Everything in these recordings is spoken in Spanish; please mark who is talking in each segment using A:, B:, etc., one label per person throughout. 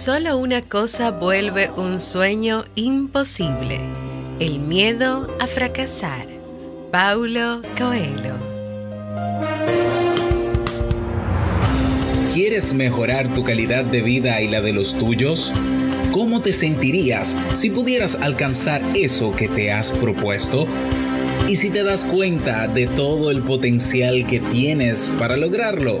A: Solo una cosa vuelve un sueño imposible, el miedo a fracasar. Paulo Coelho.
B: ¿Quieres mejorar tu calidad de vida y la de los tuyos? ¿Cómo te sentirías si pudieras alcanzar eso que te has propuesto? ¿Y si te das cuenta de todo el potencial que tienes para lograrlo?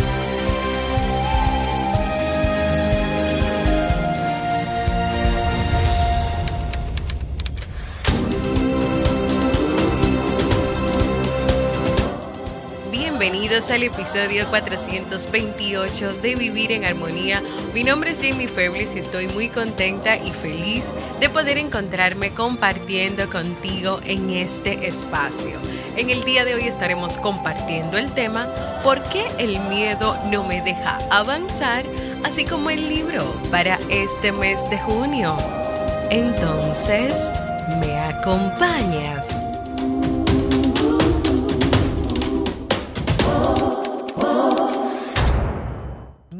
A: Bienvenidos al episodio 428 de Vivir en Armonía. Mi nombre es Jamie Febles y estoy muy contenta y feliz de poder encontrarme compartiendo contigo en este espacio. En el día de hoy estaremos compartiendo el tema ¿Por qué el miedo no me deja avanzar? así como el libro para este mes de junio. Entonces, ¿me acompañas?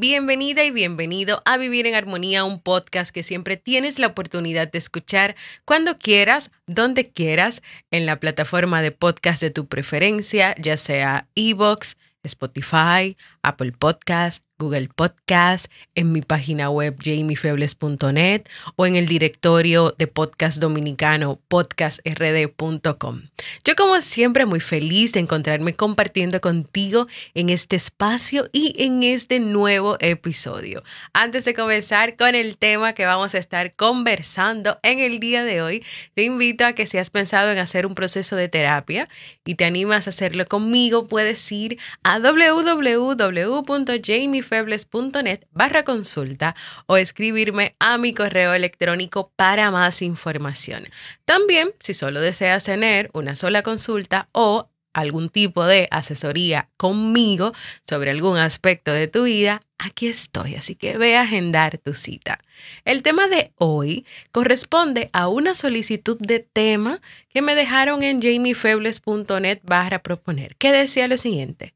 A: Bienvenida y bienvenido a Vivir en Armonía, un podcast que siempre tienes la oportunidad de escuchar cuando quieras, donde quieras, en la plataforma de podcast de tu preferencia, ya sea Evox, Spotify, Apple Podcast, Google Podcast, en mi página web jamiefebles.net o en el directorio de podcast dominicano podcastrd.com. Yo como siempre muy feliz de encontrarme compartiendo contigo en este espacio y en este nuevo episodio. Antes de comenzar con el tema que vamos a estar conversando en el día de hoy, te invito a que si has pensado en hacer un proceso de terapia y te animas a hacerlo conmigo, puedes ir a www.jamiefebles.com febles.net barra consulta o escribirme a mi correo electrónico para más información. También, si solo deseas tener una sola consulta o algún tipo de asesoría conmigo sobre algún aspecto de tu vida, aquí estoy, así que ve a agendar tu cita. El tema de hoy corresponde a una solicitud de tema que me dejaron en jamiefebles.net barra proponer, que decía lo siguiente.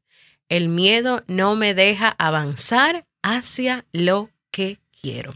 A: El miedo no me deja avanzar hacia lo que quiero.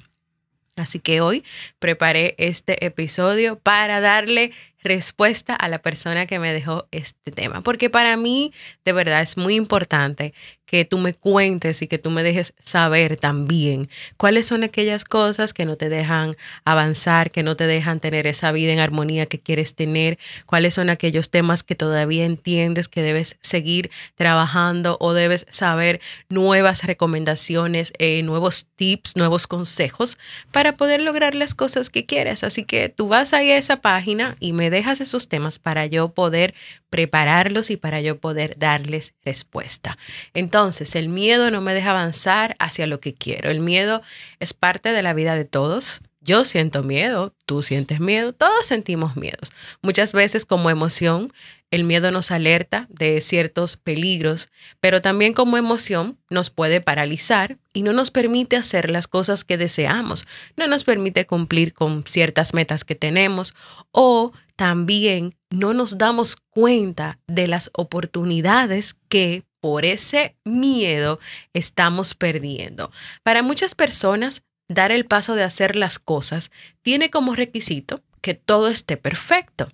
A: Así que hoy preparé este episodio para darle respuesta a la persona que me dejó este tema, porque para mí de verdad es muy importante que tú me cuentes y que tú me dejes saber también cuáles son aquellas cosas que no te dejan avanzar, que no te dejan tener esa vida en armonía que quieres tener, cuáles son aquellos temas que todavía entiendes que debes seguir trabajando o debes saber nuevas recomendaciones, eh, nuevos tips, nuevos consejos para poder lograr las cosas que quieres. Así que tú vas ahí a esa página y me dejas esos temas para yo poder prepararlos y para yo poder darles respuesta. Entonces, el miedo no me deja avanzar hacia lo que quiero. El miedo es parte de la vida de todos. Yo siento miedo, tú sientes miedo, todos sentimos miedos. Muchas veces como emoción, el miedo nos alerta de ciertos peligros, pero también como emoción nos puede paralizar y no nos permite hacer las cosas que deseamos, no nos permite cumplir con ciertas metas que tenemos o también no nos damos cuenta de las oportunidades que por ese miedo estamos perdiendo. Para muchas personas, dar el paso de hacer las cosas tiene como requisito que todo esté perfecto,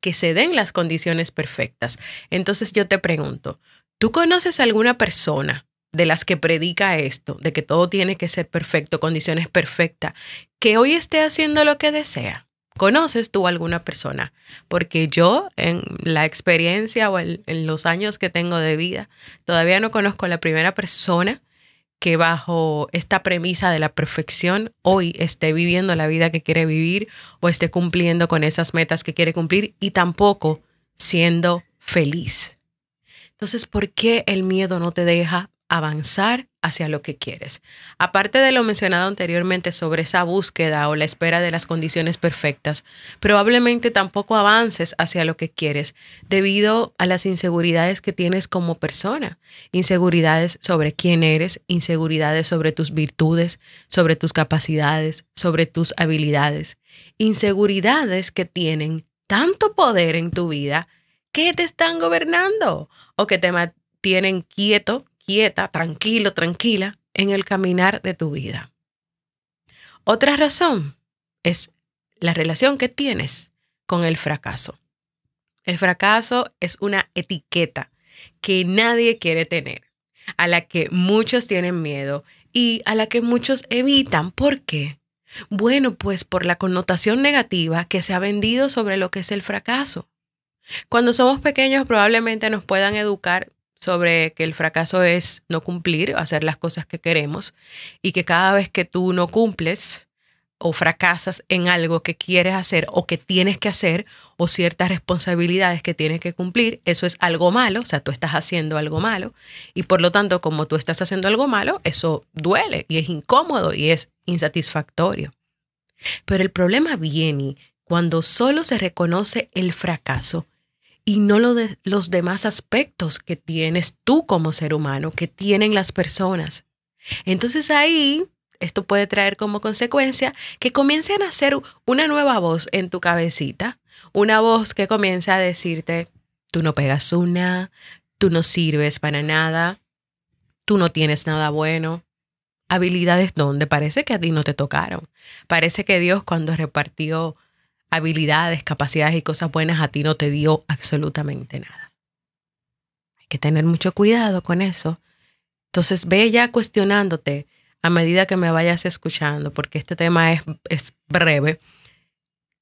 A: que se den las condiciones perfectas. Entonces yo te pregunto, ¿tú conoces alguna persona de las que predica esto, de que todo tiene que ser perfecto, condiciones perfectas, que hoy esté haciendo lo que desea? ¿Conoces tú alguna persona? Porque yo, en la experiencia o en, los años que tengo de vida, todavía no conozco a la primera persona que bajo esta premisa de la perfección hoy esté viviendo la vida que quiere vivir o esté cumpliendo con esas metas que quiere cumplir y tampoco siendo feliz. Entonces, ¿por qué el miedo no te deja avanzar hacia lo que quieres. Aparte de lo mencionado anteriormente sobre esa búsqueda o la espera de las condiciones perfectas, probablemente tampoco avances hacia lo que quieres debido a las inseguridades que tienes como persona. Inseguridades sobre quién eres, inseguridades sobre tus virtudes, sobre tus capacidades, sobre tus habilidades. Inseguridades que tienen tanto poder en tu vida que te están gobernando o que te mantienen quieto, quieta, tranquilo, tranquila en el caminar de tu vida. Otra razón es la relación que tienes con el fracaso. El fracaso es una etiqueta que nadie quiere tener, a la que muchos tienen miedo y a la que muchos evitan. ¿Por qué? Bueno, pues por la connotación negativa que se ha vendido sobre lo que es el fracaso. Cuando somos pequeños probablemente nos puedan educar sobre que el fracaso es no cumplir, hacer las cosas que queremos y que cada vez que tú no cumples o fracasas en algo que quieres hacer o que tienes que hacer o ciertas responsabilidades que tienes que cumplir, eso es algo malo, o sea, tú estás haciendo algo malo y por lo tanto, como tú estás haciendo algo malo, eso duele y es incómodo y es insatisfactorio. Pero el problema viene cuando solo se reconoce el fracaso y no lo de los demás aspectos que tienes tú como ser humano, que tienen las personas. Entonces ahí esto puede traer como consecuencia que comiencen a hacer una nueva voz en tu cabecita, una voz que comienza a decirte, tú no pegas una, tú no sirves para nada, tú no tienes nada bueno. Habilidades donde parece que a ti no te tocaron. Parece que Dios cuando repartió habilidades, capacidades y cosas buenas a ti no te dio absolutamente nada. Hay que tener mucho cuidado con eso. Entonces ve ya cuestionándote a medida que me vayas escuchando, porque este tema es, es breve.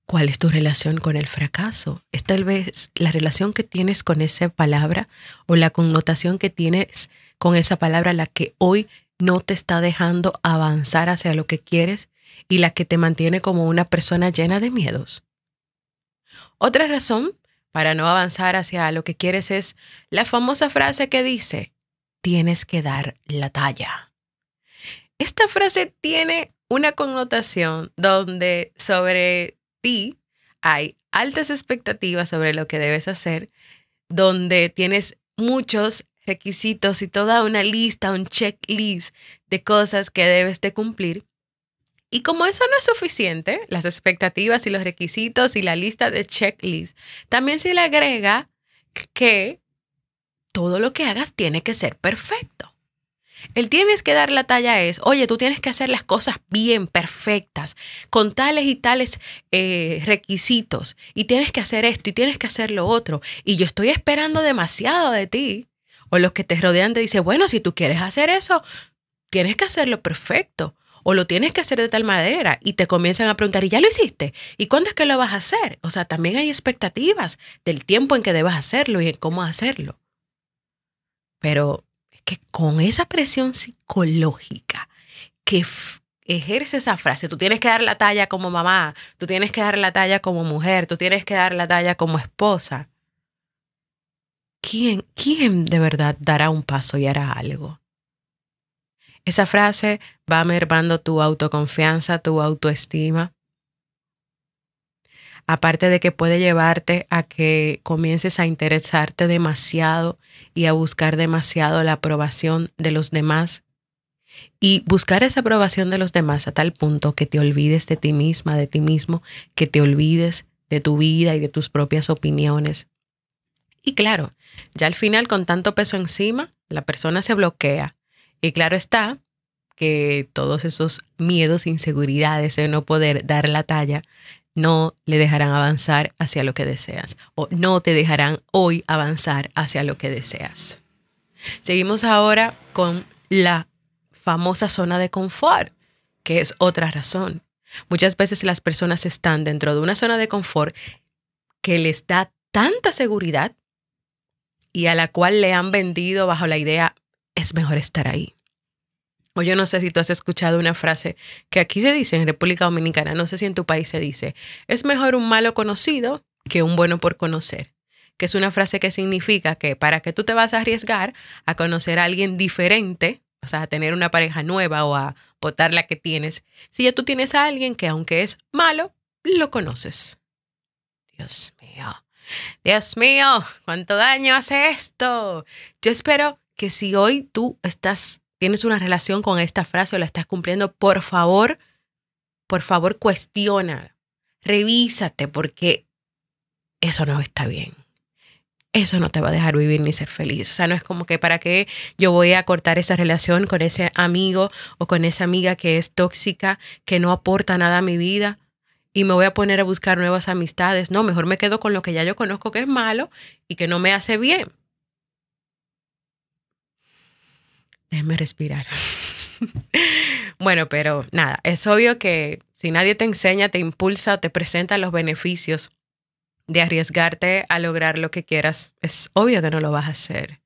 A: ¿Cuál es tu relación con el fracaso? ¿Es tal vez la relación que tienes con esa palabra o la connotación que tienes con esa palabra la que hoy no te está dejando avanzar hacia lo que quieres y la que te mantiene como una persona llena de miedos. Otra razón para no avanzar hacia lo que quieres es la famosa frase que dice, tienes que dar la talla. Esta frase tiene una connotación donde sobre ti hay altas expectativas sobre lo que debes hacer, donde tienes muchos requisitos y toda una lista, un checklist de cosas que debes de cumplir y como eso no es suficiente, las expectativas y los requisitos y la lista de checklist, también se le agrega que todo lo que hagas tiene que ser perfecto. El tienes que dar la talla es, oye, tú tienes que hacer las cosas bien, perfectas, con tales y tales eh, requisitos, y tienes que hacer esto y tienes que hacer lo otro, y yo estoy esperando demasiado de ti. O los que te rodean te dicen, bueno, si tú quieres hacer eso, tienes que hacerlo perfecto o lo tienes que hacer de tal manera y te comienzan a preguntar, ¿y ya lo hiciste? ¿Y cuándo es que lo vas a hacer? O sea, también hay expectativas del tiempo en que debas hacerlo y en cómo hacerlo. Pero es que con esa presión psicológica que ejerce esa frase, tú tienes que dar la talla como mamá, tú tienes que dar la talla como mujer, tú tienes que dar la talla como esposa. ¿Quién, quién de verdad dará un paso y hará algo? Esa frase va mermando tu autoconfianza, tu autoestima. Aparte de que puede llevarte a que comiences a interesarte demasiado y a buscar demasiado la aprobación de los demás. Y buscar esa aprobación de los demás a tal punto que te olvides de ti misma, de ti mismo, que te olvides de tu vida y de tus propias opiniones. Y claro, ya al final con tanto peso encima, la persona se bloquea y claro está que todos esos miedos, inseguridades de no poder dar la talla, no le dejarán avanzar hacia lo que deseas o no te dejarán hoy avanzar hacia lo que deseas. Seguimos ahora con la famosa zona de confort, que es otra razón. Muchas veces las personas están dentro de una zona de confort que les da tanta seguridad y a la cual le han vendido bajo la idea es mejor estar ahí. O yo no sé si tú has escuchado una frase que aquí se dice en República Dominicana, no sé si en tu país se dice, es mejor un malo conocido que un bueno por conocer, que es una frase que significa que para que tú te vas a arriesgar a conocer a alguien diferente, o sea, a tener una pareja nueva o a votar la que tienes, si ya tú tienes a alguien que aunque es malo, lo conoces. Dios mío, Dios mío, ¿cuánto daño hace esto? Yo espero que si hoy tú estás tienes una relación con esta frase o la estás cumpliendo, por favor, por favor, cuestiona, revísate, porque eso no está bien. Eso no te va a dejar vivir ni ser feliz. O sea, no es como que para qué yo voy a cortar esa relación con ese amigo o con esa amiga que es tóxica, que no aporta nada a mi vida y me voy a poner a buscar nuevas amistades. No, mejor me quedo con lo que ya yo conozco que es malo y que no me hace bien. Déjeme respirar. bueno, pero nada, es obvio que si nadie te enseña, te impulsa te presenta los beneficios de arriesgarte a lograr lo que quieras, es obvio que no lo vas a hacer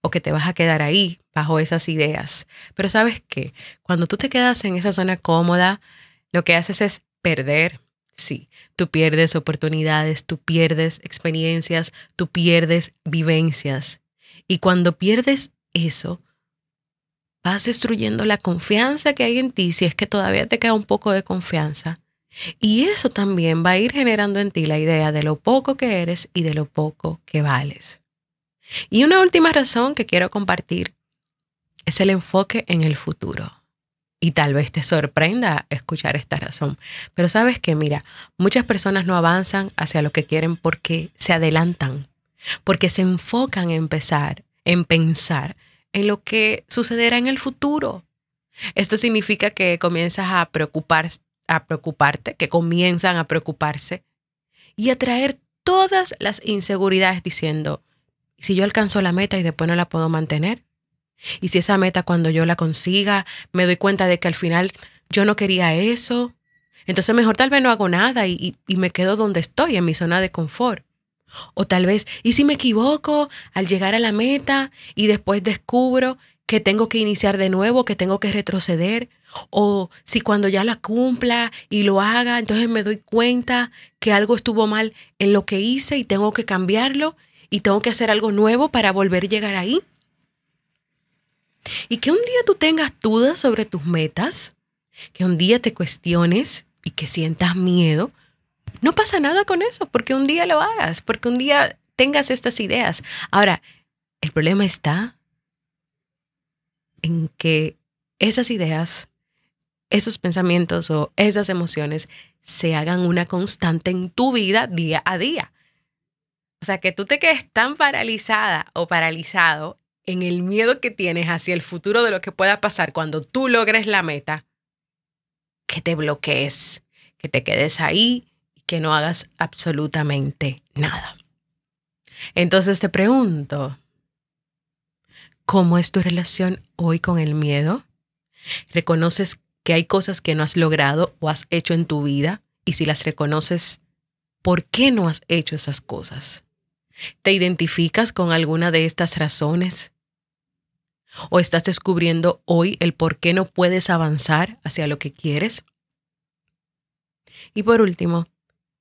A: o que te vas a quedar ahí bajo esas ideas. Pero sabes qué, cuando tú te quedas en esa zona cómoda, lo que haces es perder. Sí, tú pierdes oportunidades, tú pierdes experiencias, tú pierdes vivencias. Y cuando pierdes eso, vas destruyendo la confianza que hay en ti, si es que todavía te queda un poco de confianza. Y eso también va a ir generando en ti la idea de lo poco que eres y de lo poco que vales. Y una última razón que quiero compartir es el enfoque en el futuro. Y tal vez te sorprenda escuchar esta razón. Pero sabes que, mira, muchas personas no avanzan hacia lo que quieren porque se adelantan, porque se enfocan en empezar, en pensar en lo que sucederá en el futuro. Esto significa que comienzas a, preocupar, a preocuparte, que comienzan a preocuparse y a traer todas las inseguridades diciendo, ¿y si yo alcanzo la meta y después no la puedo mantener? ¿Y si esa meta cuando yo la consiga me doy cuenta de que al final yo no quería eso? Entonces mejor tal vez no hago nada y me quedo donde estoy, en mi zona de confort. O tal vez, ¿y si me equivoco al llegar a la meta y después descubro que tengo que iniciar de nuevo, que tengo que retroceder? O si cuando ya la cumpla y lo haga, entonces me doy cuenta que algo estuvo mal en lo que hice y tengo que cambiarlo y tengo que hacer algo nuevo para volver a llegar ahí. Y que un día tú tengas dudas sobre tus metas, que un día te cuestiones y que sientas miedo, no pasa nada con eso, porque un día lo hagas, porque un día tengas estas ideas. Ahora, el problema está en que esas ideas, esos pensamientos o esas emociones se hagan una constante en tu vida día a día. O sea, que tú te quedes tan paralizada o paralizado en el miedo que tienes hacia el futuro de lo que pueda pasar cuando tú logres la meta, que te bloquees, que te quedes ahí que no hagas absolutamente nada. Entonces te pregunto, ¿cómo es tu relación hoy con el miedo? ¿Reconoces que hay cosas que no has logrado o has hecho en tu vida? Y si las reconoces, ¿por qué no has hecho esas cosas? ¿Te identificas con alguna de estas razones? ¿O estás descubriendo hoy el por qué no puedes avanzar hacia lo que quieres? Y por último,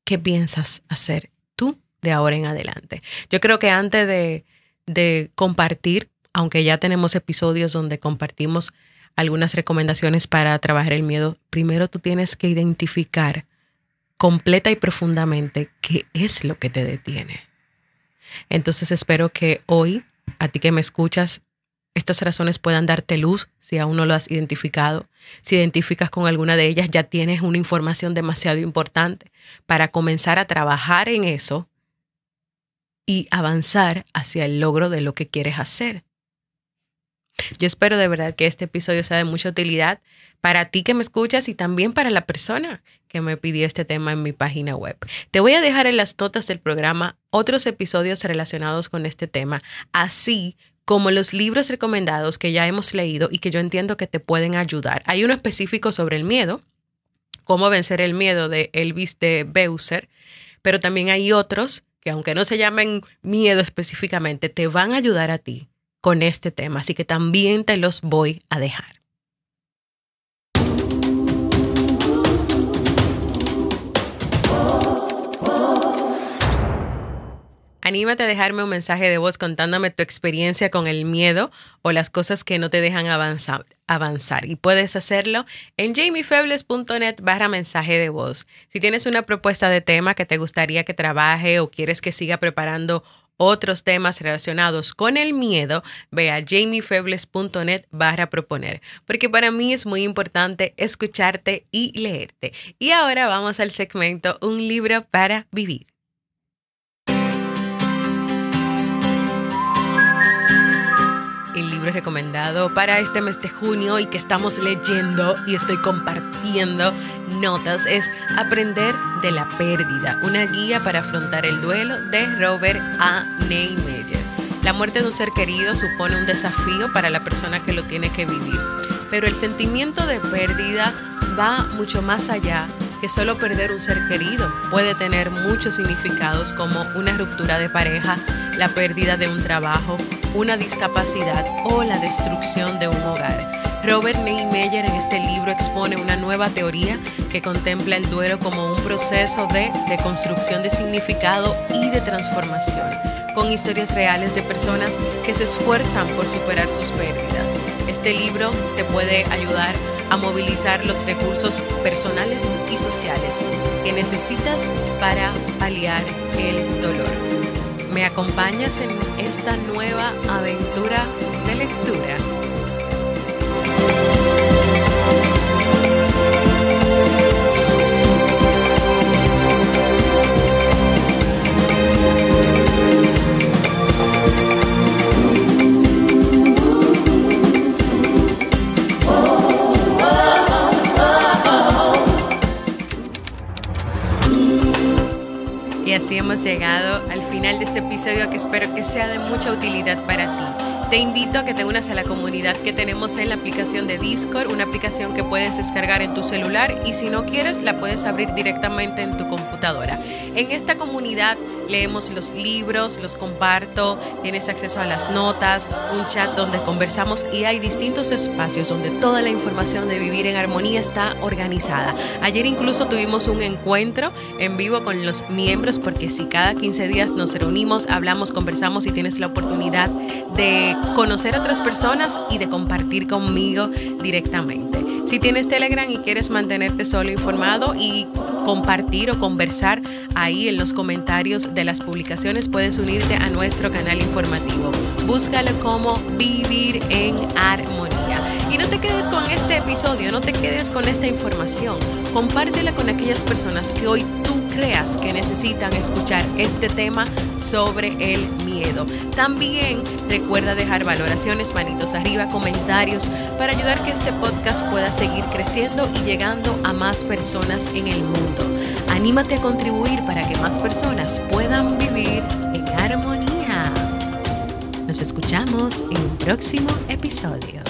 A: ¿qué piensas hacer tú de ahora en adelante? Yo creo que antes de, de compartir, aunque ya tenemos episodios donde compartimos algunas recomendaciones para trabajar el miedo, primero tú tienes que identificar completa y profundamente qué es lo que te detiene. Entonces espero que hoy, a ti que me escuchas, estas razones puedan darte luz si aún no lo has identificado. Si identificas con alguna de ellas, ya tienes una información demasiado importante para comenzar a trabajar en eso y avanzar hacia el logro de lo que quieres hacer. Yo espero de verdad que este episodio sea de mucha utilidad para ti que me escuchas y también para la persona que me pidió este tema en mi página web. Te voy a dejar en las notas del programa otros episodios relacionados con este tema, así como los libros recomendados que ya hemos leído y que yo entiendo que te pueden ayudar. Hay uno específico sobre el miedo, cómo vencer el miedo de Elvis de Beuser, pero también hay otros que aunque no se llamen miedo específicamente, te van a ayudar a ti con este tema, así que también te los voy a dejar. Anímate a dejarme un mensaje de voz contándome tu experiencia con el miedo o las cosas que no te dejan avanzar. Y puedes hacerlo en jamiefebles.net barra mensaje de voz. Si tienes una propuesta de tema que te gustaría que trabaje o quieres que siga preparando otros temas relacionados con el miedo, ve a jamiefebles.net barra proponer, porque para mí es muy importante escucharte y leerte. Y ahora vamos al segmento Un libro para vivir. Recomendado para este mes de junio y que estamos leyendo y estoy compartiendo notas es Aprender de la pérdida, una guía para afrontar el duelo de Robert A. Neymeyer. La muerte de un ser querido supone un desafío para la persona que lo tiene que vivir, pero el sentimiento de pérdida va mucho más allá que solo perder un ser querido puede tener muchos significados como una ruptura de pareja, la pérdida de un trabajo, una discapacidad o la destrucción de un hogar. Robert Neymeyer en este libro expone una nueva teoría que contempla el duelo como un proceso de reconstrucción de significado y de transformación, con historias reales de personas que se esfuerzan por superar sus pérdidas. Este libro te puede ayudar movilizar los recursos personales y sociales que necesitas para paliar el dolor. ¿Me acompañas en esta nueva aventura de lectura? Al final de este episodio que espero que sea de mucha utilidad para ti. Te invito a que te unas a la comunidad que tenemos en la aplicación de Discord, una aplicación que puedes descargar en tu celular y si no quieres la puedes abrir directamente en tu computadora. En esta comunidad leemos los libros, los comparto, tienes acceso a las notas, un chat donde conversamos y hay distintos espacios donde toda la información de vivir en armonía está organizada. Ayer incluso tuvimos un encuentro en vivo con los miembros porque si cada 15 días nos reunimos, hablamos, conversamos y tienes la oportunidad de conocer a otras personas y de compartir conmigo directamente. Si tienes Telegram y quieres mantenerte solo informado y compartir o conversar ahí en los comentarios de las publicaciones, puedes unirte a nuestro canal informativo. Búscalo como Vivir en Armonía. Y no te quedes con este episodio, no te quedes con esta información. Compártela con aquellas personas que hoy tú creas que necesitan escuchar este tema sobre el También recuerda dejar valoraciones, manitos arriba, comentarios para ayudar que este podcast pueda seguir creciendo y llegando a más personas en el mundo. Anímate a contribuir para que más personas puedan vivir en armonía. Nos escuchamos en un próximo episodio.